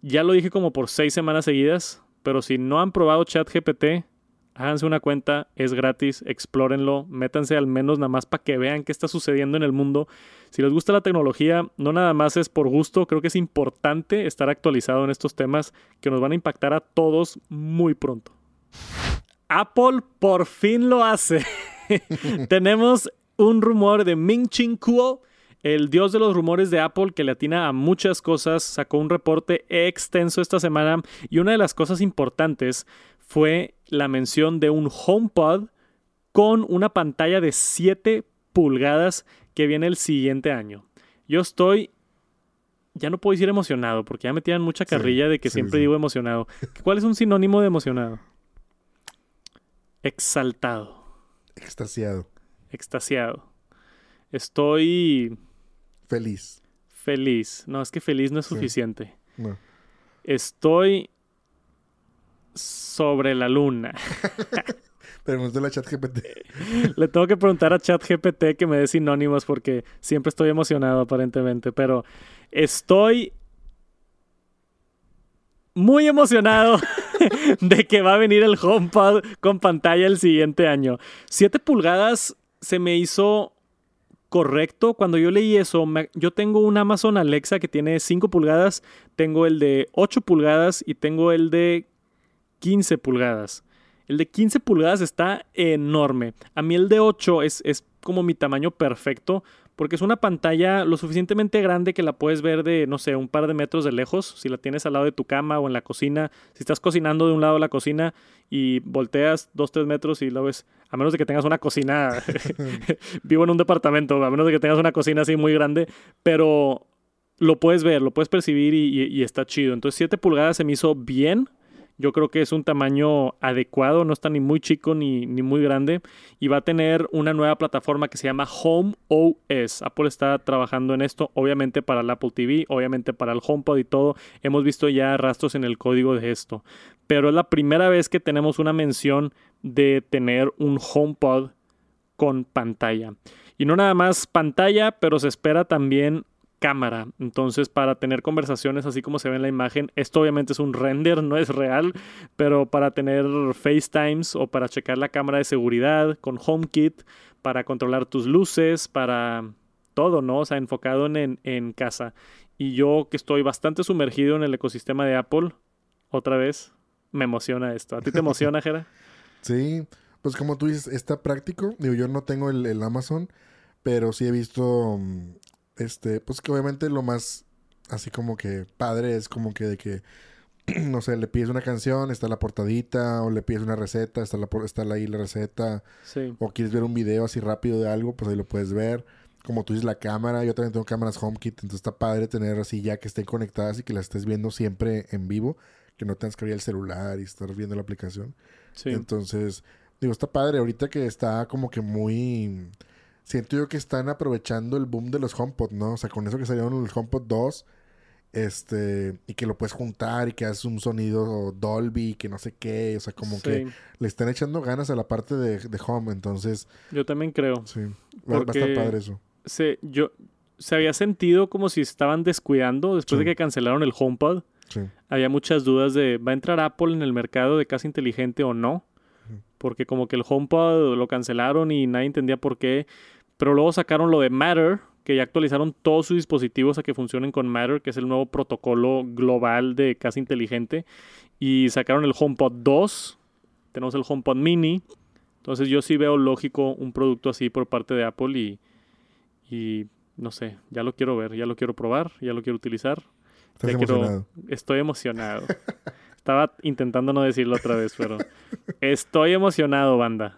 Ya lo dije como por seis semanas seguidas, pero si no han probado ChatGPT, háganse una cuenta, es gratis, explórenlo, métanse al menos nada más para que vean qué está sucediendo en el mundo. Si les gusta la tecnología, no nada más es por gusto, creo que es importante estar actualizado en estos temas que nos van a impactar a todos muy pronto. Apple por fin lo hace. (laughs) Tenemos un rumor de Ming Ching Kuo, el dios de los rumores de Apple que le atina a muchas cosas, sacó un reporte extenso esta semana y una de las cosas importantes fue la mención de un HomePod con una pantalla de 7 pulgadas que viene el siguiente año. Yo estoy, ya no puedo decir emocionado, porque ya me tiran mucha carrilla de que siempre digo emocionado. ¿Cuál es un sinónimo de emocionado? Exaltado. Extasiado. Extasiado. Estoy... Feliz. Feliz. No, es que feliz no es suficiente. No. Estoy sobre la luna. (laughs) Pregúntale a ChatGPT. (laughs) Le tengo que preguntar a ChatGPT que me dé sinónimos porque siempre estoy emocionado aparentemente, pero estoy muy emocionado (laughs) de que va a venir el HomePod con pantalla el siguiente año. 7 pulgadas se me hizo correcto. Cuando yo leí eso, yo tengo un Amazon Alexa que tiene 5 pulgadas, tengo el de 8 pulgadas y tengo el de 15 pulgadas. El de 15 pulgadas está enorme. A mí el de 8 es, es como mi tamaño perfecto porque es una pantalla lo suficientemente grande que la puedes ver de, no sé, un par de metros de lejos, si la tienes al lado de tu cama o en la cocina, si estás cocinando de un lado de la cocina y volteas dos, tres metros y lo ves, a menos de que tengas una cocina, (laughs) (laughs) vivo en un departamento, a menos de que tengas una cocina así muy grande, pero lo puedes ver, lo puedes percibir y, y está chido. Entonces 7 pulgadas se me hizo bien, yo creo que es un tamaño adecuado, no está ni muy chico ni, ni, muy grande. Y va a tener una nueva plataforma que se llama Home OS. Apple está trabajando en esto, obviamente para el Apple TV, obviamente para el HomePod y todo. Hemos visto ya rastros en el código de esto. Pero es la primera vez que tenemos una mención de tener un HomePod con pantalla. Y no nada más pantalla, pero se espera también cámara. Entonces, para tener conversaciones así como se ve en la imagen, esto obviamente es un render, no es real, pero para tener FaceTimes o para checar la cámara de seguridad con HomeKit, para controlar tus luces, para todo, ¿no? O sea, enfocado en, en casa. Y yo que estoy bastante sumergido en el ecosistema de Apple, otra vez, me emociona esto. ¿A ti te emociona, (laughs) Jera? Sí, pues como tú dices, está práctico. Digo, yo no tengo el, el Amazon, pero sí he visto mm, este, pues que obviamente lo más así como que padre es como que de que, (clears throat) no sé, le pides una canción, está la portadita, o le pides una receta, está, la, está ahí la receta, o quieres ver un video así rápido de algo, pues ahí lo puedes ver. Como tú dices, la cámara, yo también tengo cámaras HomeKit, entonces está padre tener así ya que estén conectadas y que las estés viendo siempre en vivo, que no tengas que abrir el celular y estar viendo la aplicación. Entonces, Digo, está padre. Ahorita que está como que muy... Siento yo que están aprovechando el boom de los HomePod, ¿no? O sea, con eso que salieron los HomePod 2 este, y que lo puedes juntar y que haces un sonido Dolby, que no sé qué, o sea, como que le están echando ganas a la parte de, Home, entonces... Yo también creo. Sí, va, a estar padre eso. Se, yo, se había sentido como si estaban descuidando después de que cancelaron el HomePod. Sí. Había muchas dudas de, ¿va a entrar Apple en el mercado de casa inteligente o no? Porque como que el HomePod lo cancelaron y nadie entendía por qué. Pero luego sacaron lo de Matter, que ya actualizaron todos sus dispositivos a que funcionen con Matter, que es el nuevo protocolo global de casa inteligente. Y sacaron el HomePod 2, tenemos el HomePod mini. Entonces yo sí veo lógico un producto así por parte de Apple y, y no sé, ya lo quiero ver, ya lo quiero probar, ya lo quiero utilizar. ¿Estás emocionado? Estoy emocionado. (laughs) Estaba intentando no decirlo otra vez, pero estoy emocionado, banda.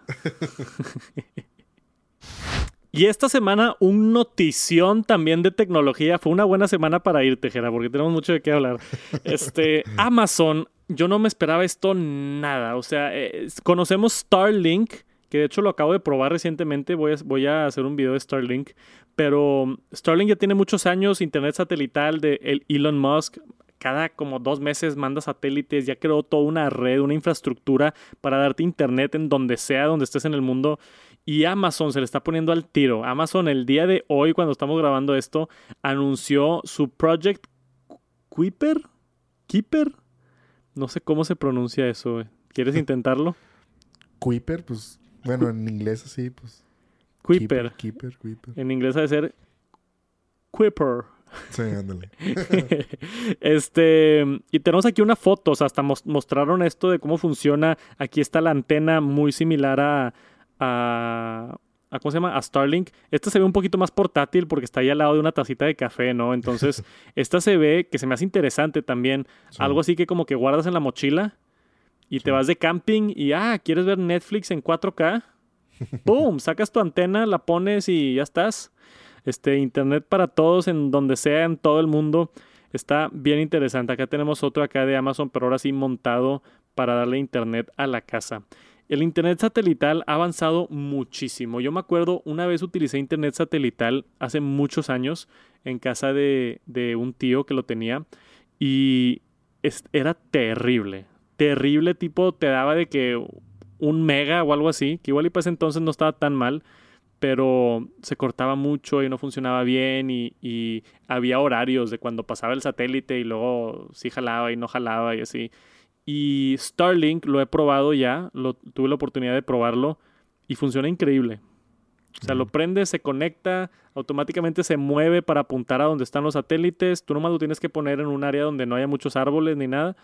Y esta semana un notición también de tecnología. Fue una buena semana para ir, Tejera, porque tenemos mucho de qué hablar. Este, Amazon, yo no me esperaba esto nada. O sea, eh, conocemos Starlink, que de hecho lo acabo de probar recientemente. Voy a, voy a hacer un video de Starlink. Pero Starlink ya tiene muchos años, internet satelital de Elon Musk cada como dos meses manda satélites, ya creó toda una red, una infraestructura para darte internet en donde sea, donde estés en el mundo. Y Amazon se le está poniendo al tiro. Amazon el día de hoy, cuando estamos grabando esto, anunció su Project Kuiper. ¿Keeper? No sé cómo se pronuncia eso. ¿Quieres (laughs) intentarlo? Kuiper, pues, bueno, en inglés así, pues. Kuiper. Keeper, Kuiper. En inglés debe ser Kuiper. Sí, ándale. (laughs) este, y tenemos aquí una foto, o sea, hasta mostraron esto de cómo funciona. Aquí está la antena muy similar a, a, ¿cómo se llama? A Starlink. Esta se ve un poquito más portátil porque está ahí al lado de una tacita de café, ¿no? Entonces, (laughs) esta se ve que se me hace interesante también. Algo así que como que guardas en la mochila y te vas de camping y, ah, ¿quieres ver Netflix en 4K? ¡Boom! (laughs) Sacas tu antena, la pones y ya estás. Este, internet para todos en donde sea, en todo el mundo. Está bien interesante. Acá tenemos otro acá de Amazon, pero ahora sí montado para darle internet a la casa. El Internet satelital ha avanzado muchísimo. Yo me acuerdo, una vez utilicé Internet satelital hace muchos años en casa de, un tío que lo tenía y era terrible. Terrible tipo te daba de que un mega o algo así, que igual y pues entonces no estaba tan mal, pero se cortaba mucho y no funcionaba bien y, y había horarios de cuando pasaba el satélite y luego sí jalaba y no jalaba y así. Y Starlink lo he probado ya, lo, tuve la oportunidad de probarlo y funciona increíble. O sea, lo prende, se conecta, automáticamente se mueve para apuntar a donde están los satélites. Tú nomás lo tienes que poner en un área donde no haya muchos árboles ni nada.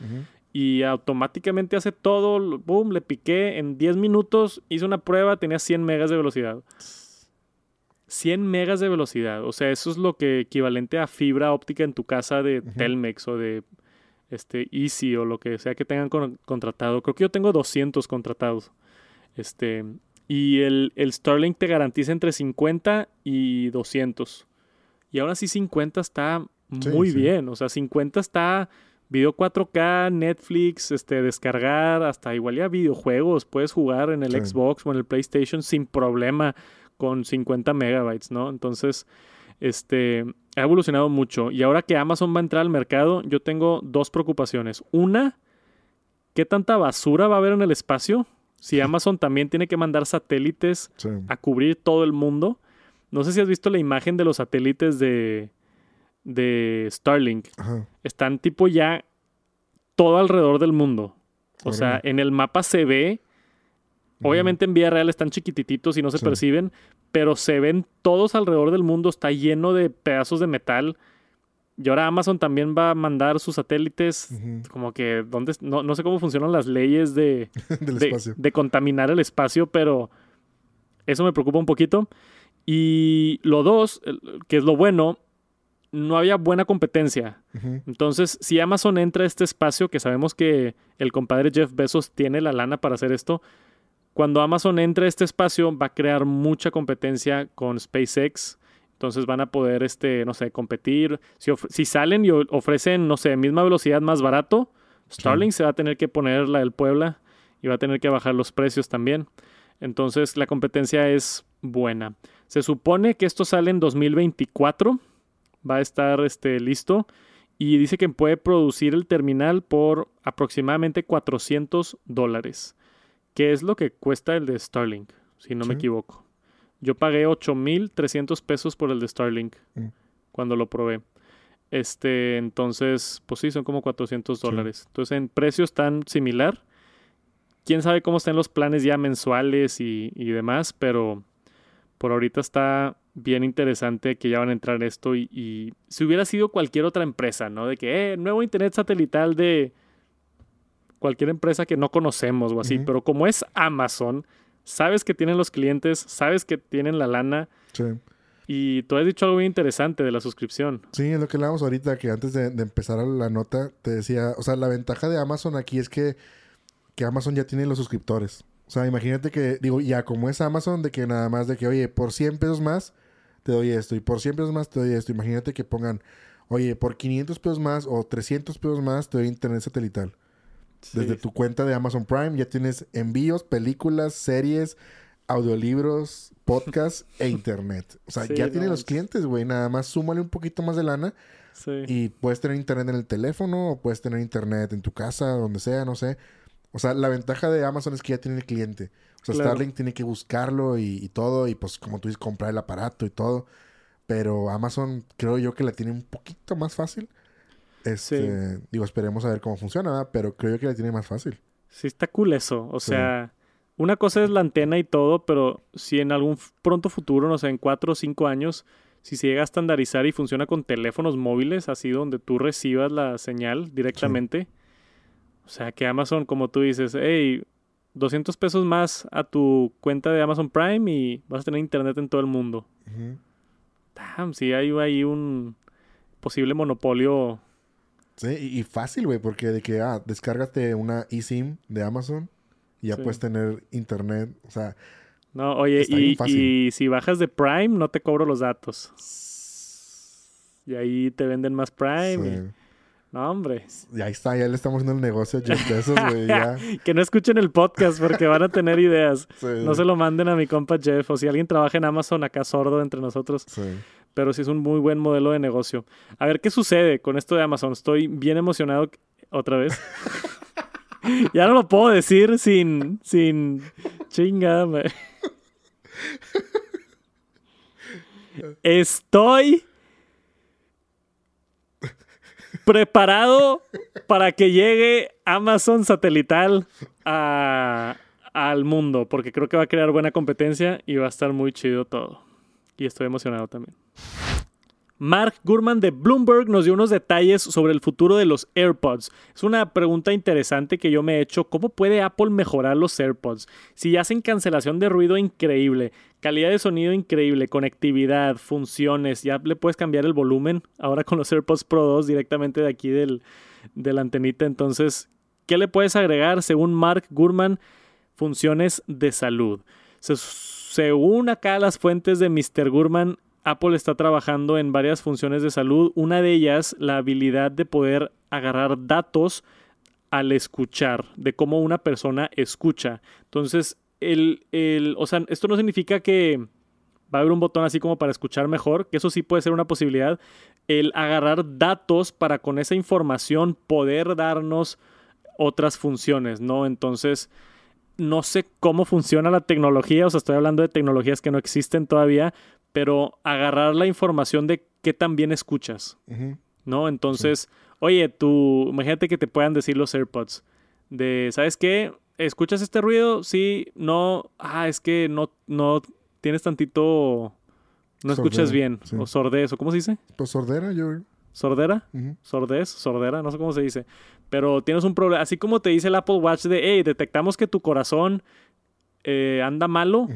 Y automáticamente hace todo. Boom, le piqué. En 10 minutos hice una prueba, tenía 100 megas de velocidad. 100 megas de velocidad. O sea, eso es lo que equivalente a fibra óptica en tu casa de Telmex o de este, Easy o lo que sea que tengan contratado. Creo que yo tengo 200 contratados. Este, y el, el Starlink te garantiza entre 50 y 200. Y ahora sí 50 está muy bien. O sea, 50 está video 4K, Netflix, este, descargar, hasta igual ya videojuegos. Puedes jugar en el Xbox o en el PlayStation sin problema con 50 megabytes, ¿no? Entonces, este, ha evolucionado mucho. Y ahora que Amazon va a entrar al mercado, yo tengo dos preocupaciones. Una, ¿qué tanta basura va a haber en el espacio? Si Amazon también tiene que mandar satélites a cubrir todo el mundo. No sé si has visto la imagen de los satélites de, de Starlink. Están tipo ya todo alrededor del mundo. O sea, en el mapa se ve. Obviamente en vía real están chiquititos y no se perciben, pero se ven todos alrededor del mundo, está lleno de pedazos de metal. Y ahora Amazon también va a mandar sus satélites, como que, ¿dónde? No, no, sé cómo funcionan las leyes de, (laughs) de, contaminar el espacio, pero eso me preocupa un poquito. Y lo dos, que es lo bueno, no había buena competencia. Entonces, si Amazon entra a este espacio, que sabemos que el compadre Jeff Bezos tiene la lana para hacer esto, cuando Amazon entre a este espacio, va a crear mucha competencia con SpaceX. Entonces van a poder, este, no sé, competir. Si, salen y ofrecen, no sé, misma velocidad más barato, Starlink se va a tener que poner la del Puebla y va a tener que bajar los precios también. Entonces la competencia es buena. Se supone que esto sale en 2024, va a estar este, listo y dice que puede producir el terminal por aproximadamente 400 dólares, que es lo que cuesta el de Starlink, si no me equivoco. Yo pagué 8.300 pesos por el de Starlink mm. cuando lo probé. Este, entonces, pues sí, son como 400 dólares. Entonces, en precios tan similar. Quién sabe cómo están los planes ya mensuales y, y, demás, pero por ahorita está bien interesante que ya van a entrar esto. Y, si hubiera sido cualquier otra empresa, ¿no? De que, eh, nuevo internet satelital de cualquier empresa que no conocemos o así, pero como es Amazon, sabes que tienen los clientes, sabes que tienen la lana. Sí. Y tú has dicho algo muy interesante de la suscripción. Sí, es lo que hablábamos ahorita, que antes de, empezar la nota, te decía, o sea, la ventaja de Amazon aquí es que, que Amazon ya tiene los suscriptores. O sea, imagínate que, digo, ya como es Amazon, de que nada más de que, oye, por 100 pesos más te doy esto, y por 100 pesos más te doy esto. Imagínate que pongan, oye, por 500 pesos más o 300 pesos más te doy internet satelital. Desde tu cuenta de Amazon Prime ya tienes envíos, películas, series, audiolibros, podcast e (laughs) internet. O sea, ya tiene los clientes, güey. Nada más súmale un poquito más de lana. Sí. Y puedes tener internet en el teléfono o puedes tener internet en tu casa, donde sea, no sé. O sea, la ventaja de Amazon es que ya tiene el cliente. O sea, Starlink tiene que buscarlo y, todo. Y pues, como tú dices, comprar el aparato y todo. Pero Amazon creo yo que la tiene un poquito más fácil. Este, Digo, esperemos a ver cómo funciona, pero creo que la tiene más fácil. Sí, está cool eso. O sea, una cosa es la antena y todo, pero si en algún pronto futuro, no sé, en cuatro o cinco años, si se llega a estandarizar y funciona con teléfonos móviles, así donde tú recibas la señal directamente. O sea, que Amazon, como tú dices, hey, 200 pesos más a tu cuenta de Amazon Prime y vas a tener internet en todo el mundo. Damn, sí hay ahí un posible monopolio Sí, y, fácil, güey, porque de que, ah, descárgate una eSIM de Amazon y ya puedes tener internet, o sea... No, oye, y, y, si bajas de Prime, no te cobro los datos. Y ahí te venden más Prime. No, hombre. Y ahí está, ya le estamos haciendo el negocio a Jeff güey. (laughs) que no escuchen el podcast porque van a tener ideas. (laughs) No se lo manden a mi compa Jeff. O si alguien trabaja en Amazon acá sordo entre nosotros. Sí pero sí es un muy buen modelo de negocio. A ver qué sucede con esto de Amazon. Estoy bien emocionado otra vez. (laughs) ya no lo puedo decir sin, sin chinga. Estoy preparado para que llegue Amazon satelital al mundo, porque creo que va a crear buena competencia y va a estar muy chido todo. Y estoy emocionado también. Mark Gurman de Bloomberg nos dio unos detalles sobre el futuro de los AirPods. Es una pregunta interesante que yo me he hecho. ¿Cómo puede Apple mejorar los AirPods? Si hacen cancelación de ruido increíble, calidad de sonido increíble, conectividad, funciones, ya le puedes cambiar el volumen ahora con los AirPods Pro 2 directamente de aquí del, de la antenita. Entonces, ¿qué le puedes agregar? Según Mark Gurman, funciones de salud. Se según acá las fuentes de Mr. Gurman, Apple está trabajando en varias funciones de salud. Una de ellas, la habilidad de poder agarrar datos al escuchar, de cómo una persona escucha. Entonces, el, el, o sea, esto no significa que va a haber un botón así como para escuchar mejor, que eso sí puede ser una posibilidad. El agarrar datos para con esa información poder darnos otras funciones, ¿no? Entonces, no sé cómo funciona la tecnología, o sea, estoy hablando de tecnologías que no existen todavía, pero agarrar la información de qué tan bien escuchas, ¿no? Entonces, oye, tú, imagínate que te puedan decir los AirPods, de, ¿sabes qué? ¿Escuchas este ruido? Sí, no, ah, es que no, no tienes tantito, no escuchas bien, o sordez, o cómo se dice? Pues sordera, yo. ¿Sordera? ¿Sordez? ¿Sordera? No sé cómo se dice. Pero tienes un problema. Así como te dice el Apple Watch de, hey, detectamos que tu corazón eh, anda malo,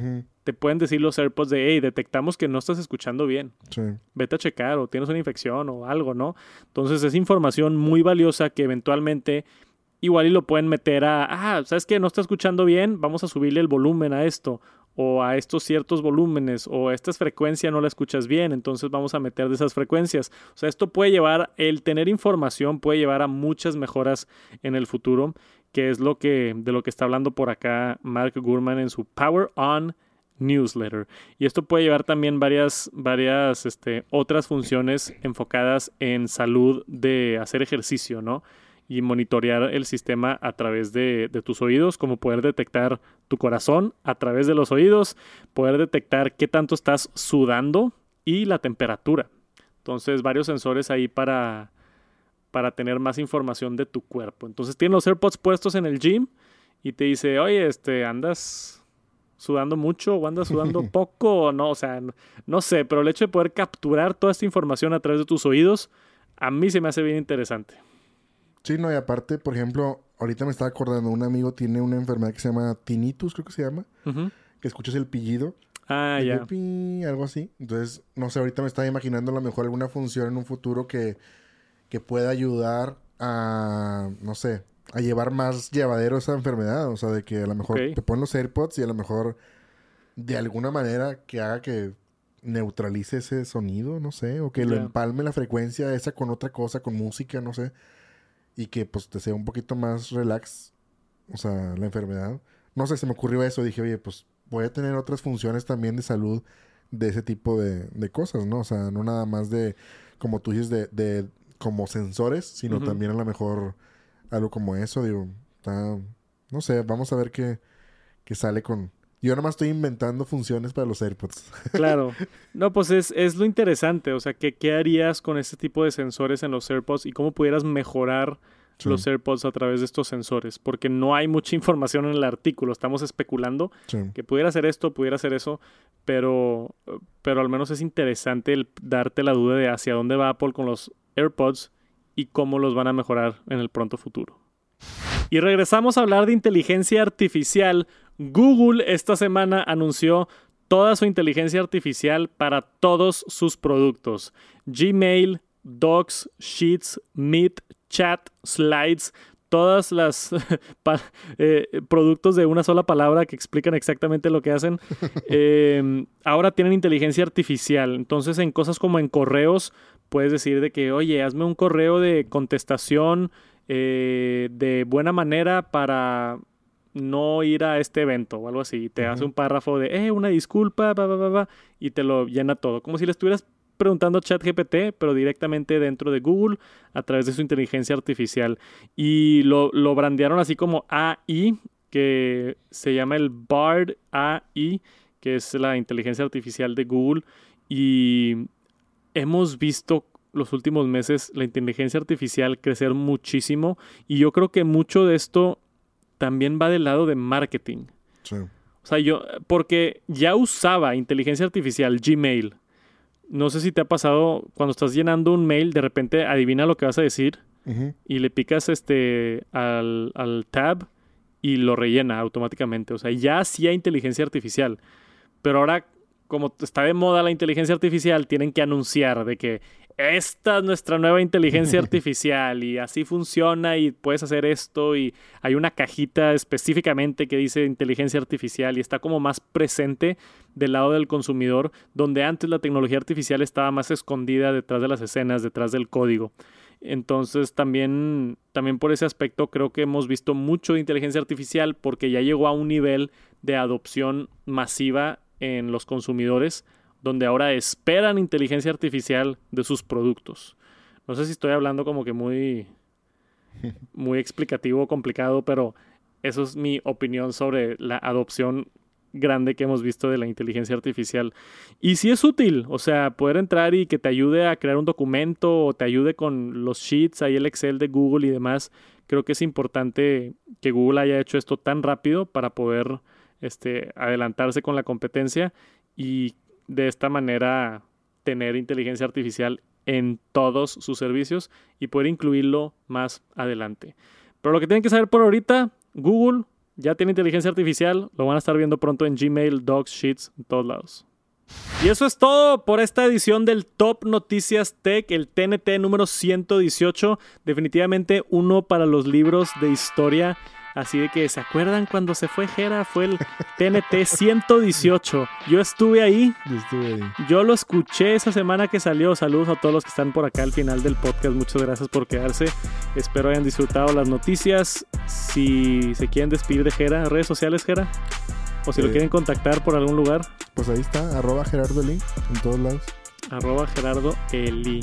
te pueden decir los AirPods de, hey, detectamos que no estás escuchando bien. Sí. Vete a checar o tienes una infección o algo, ¿no? Entonces es información muy valiosa que eventualmente igual y lo pueden meter a, ah, ¿sabes que No está escuchando bien, vamos a subirle el volumen a esto o a estos ciertos volúmenes o esta frecuencia no la escuchas bien, entonces vamos a meter de esas frecuencias. O sea, esto puede llevar, el tener información puede llevar a muchas mejoras en el futuro que es lo que, de lo que está hablando por acá Mark Gurman en su Power On newsletter. Y esto puede llevar también varias, varias este, otras funciones enfocadas en salud de hacer ejercicio, ¿no? Y monitorear el sistema a través de, de, tus oídos, como poder detectar tu corazón a través de los oídos, poder detectar qué tanto estás sudando y la temperatura. Entonces, varios sensores ahí para, para tener más información de tu cuerpo. Entonces, tienes los AirPods puestos en el gym y te dice, oye, este, andas sudando mucho o andas sudando (laughs) poco o no, o sea, no, sé, pero el hecho de poder capturar toda esta información a través de tus oídos, a mí se me hace bien interesante. Sí, no, y aparte, por ejemplo, ahorita me estaba acordando, un amigo tiene una enfermedad que se llama tinnitus, creo que se llama, que escuchas el pillido. Ah, ya. algo así. Entonces, no sé, ahorita me estaba imaginando a lo mejor alguna función en un futuro que, que pueda ayudar a, no sé, a llevar más llevadero esa enfermedad. O sea, de que a lo mejor te ponen los AirPods y a lo mejor de alguna manera que haga que neutralice ese sonido, no sé, o que lo empalme la frecuencia esa con otra cosa, con música, no sé, y que pues te sea un poquito más relax, o sea, la enfermedad. No sé, se me ocurrió eso, dije, oye, pues voy a tener otras funciones también de salud de ese tipo de, cosas, ¿no? O sea, no nada más de, como tú dices, de, de como sensores, sino también a lo mejor algo como eso, digo, no sé, vamos a ver qué, qué sale con... Yo nomás estoy inventando funciones para los AirPods. (laughs) Claro. No, pues es, es lo interesante, o sea, ¿qué, ¿qué harías con este tipo de sensores en los AirPods y cómo pudieras mejorar los AirPods a través de estos sensores? Porque no hay mucha (laughs) información en el artículo, estamos especulando que pudiera ser esto, pudiera ser eso, pero, pero al menos es interesante el darte la duda de hacia dónde va Apple con los AirPods y cómo los van a mejorar en el pronto futuro. Y regresamos a hablar de inteligencia artificial. Google esta semana anunció toda su inteligencia artificial para todos sus productos. Gmail, Docs, Sheets, Meet, Chat, Slides, todas las (laughs) eh, productos de una sola palabra que explican exactamente lo que hacen, (laughs) em, ahora tienen inteligencia artificial. Entonces en cosas como en correos puedes decir de que, oye, hazme un correo de contestación eh, de buena manera para no ir a este evento o algo así. te hace un párrafo de, eh, una disculpa, y te lo llena todo. Como si le estuvieras preguntando a ChatGPT, pero directamente dentro de Google a través de su inteligencia artificial. Y lo, lo brandearon así como AI, que se llama el BARD AI, que es la inteligencia artificial de Google. Y hemos visto los últimos meses la inteligencia artificial crecer muchísimo y yo creo que mucho de esto también va del lado de marketing. Sí. O sea, yo, porque ya usaba inteligencia artificial Gmail. No sé si te ha pasado cuando estás llenando un mail, de repente adivina lo que vas a decir y le picas este al, al tab y lo rellena automáticamente. O sea, ya hacía inteligencia artificial. Pero ahora como está de moda la inteligencia artificial, tienen que anunciar de que esta es nuestra nueva inteligencia (laughs) artificial y así funciona y puedes hacer esto y hay una cajita específicamente que dice inteligencia artificial y está como más presente del lado del consumidor, donde antes la tecnología artificial estaba más escondida detrás de las escenas, detrás del código. Entonces también, también por ese aspecto creo que hemos visto mucho de inteligencia artificial porque ya llegó a un nivel de adopción masiva en los consumidores, donde ahora esperan inteligencia artificial de sus productos. No sé si estoy hablando como que muy, (laughs) muy explicativo o complicado, pero eso es mi opinión sobre la adopción grande que hemos visto de la inteligencia artificial. Y si es útil, o sea, poder entrar y que te ayude a crear un documento o te ayude con los sheets, ahí el Excel de Google y demás. Creo que es importante que Google haya hecho esto tan rápido para poder este, adelantarse con la competencia y de esta manera tener inteligencia artificial en todos sus servicios y poder incluirlo más adelante. Pero lo que tienen que saber por ahorita, Google ya tiene inteligencia artificial, lo van a estar viendo pronto en Gmail, Docs, Sheets, en todos lados. Y eso es todo por esta edición del Top Noticias Tech, el TNT número 118. Definitivamente uno para los libros de historia Así de que, ¿se acuerdan cuando se fue Jera? Fue el TNT 118. Yo estuve ahí. Yo estuve ahí. Yo lo escuché esa semana que salió. Saludos a todos los que están por acá al final del podcast. Muchas gracias por quedarse. Espero hayan disfrutado las noticias. Si se quieren despedir de Jera, redes sociales, Jera. O si lo Eh. quieren contactar por algún lugar, Pues ahí está, arroba Gerardo Lee en todos lados. arroba Gerardo Eli.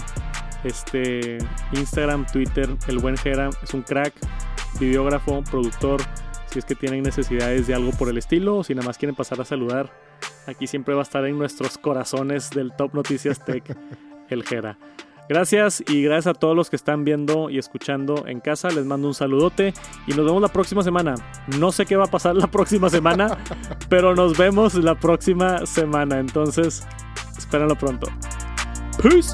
Este, Instagram, Twitter, el buen Jera es un crack, videógrafo, productor. Si es que tienen necesidades de algo por el estilo o si nada más quieren pasar a saludar, aquí siempre va a estar en nuestros corazones del Top Noticias Tech, (laughs) el Jera. Gracias y gracias a todos los que están viendo y escuchando en casa. Les mando un saludote y nos vemos la próxima semana. No sé qué va a pasar la próxima semana, (laughs) pero nos vemos la próxima semana. Entonces, espérenlo pronto. Peace.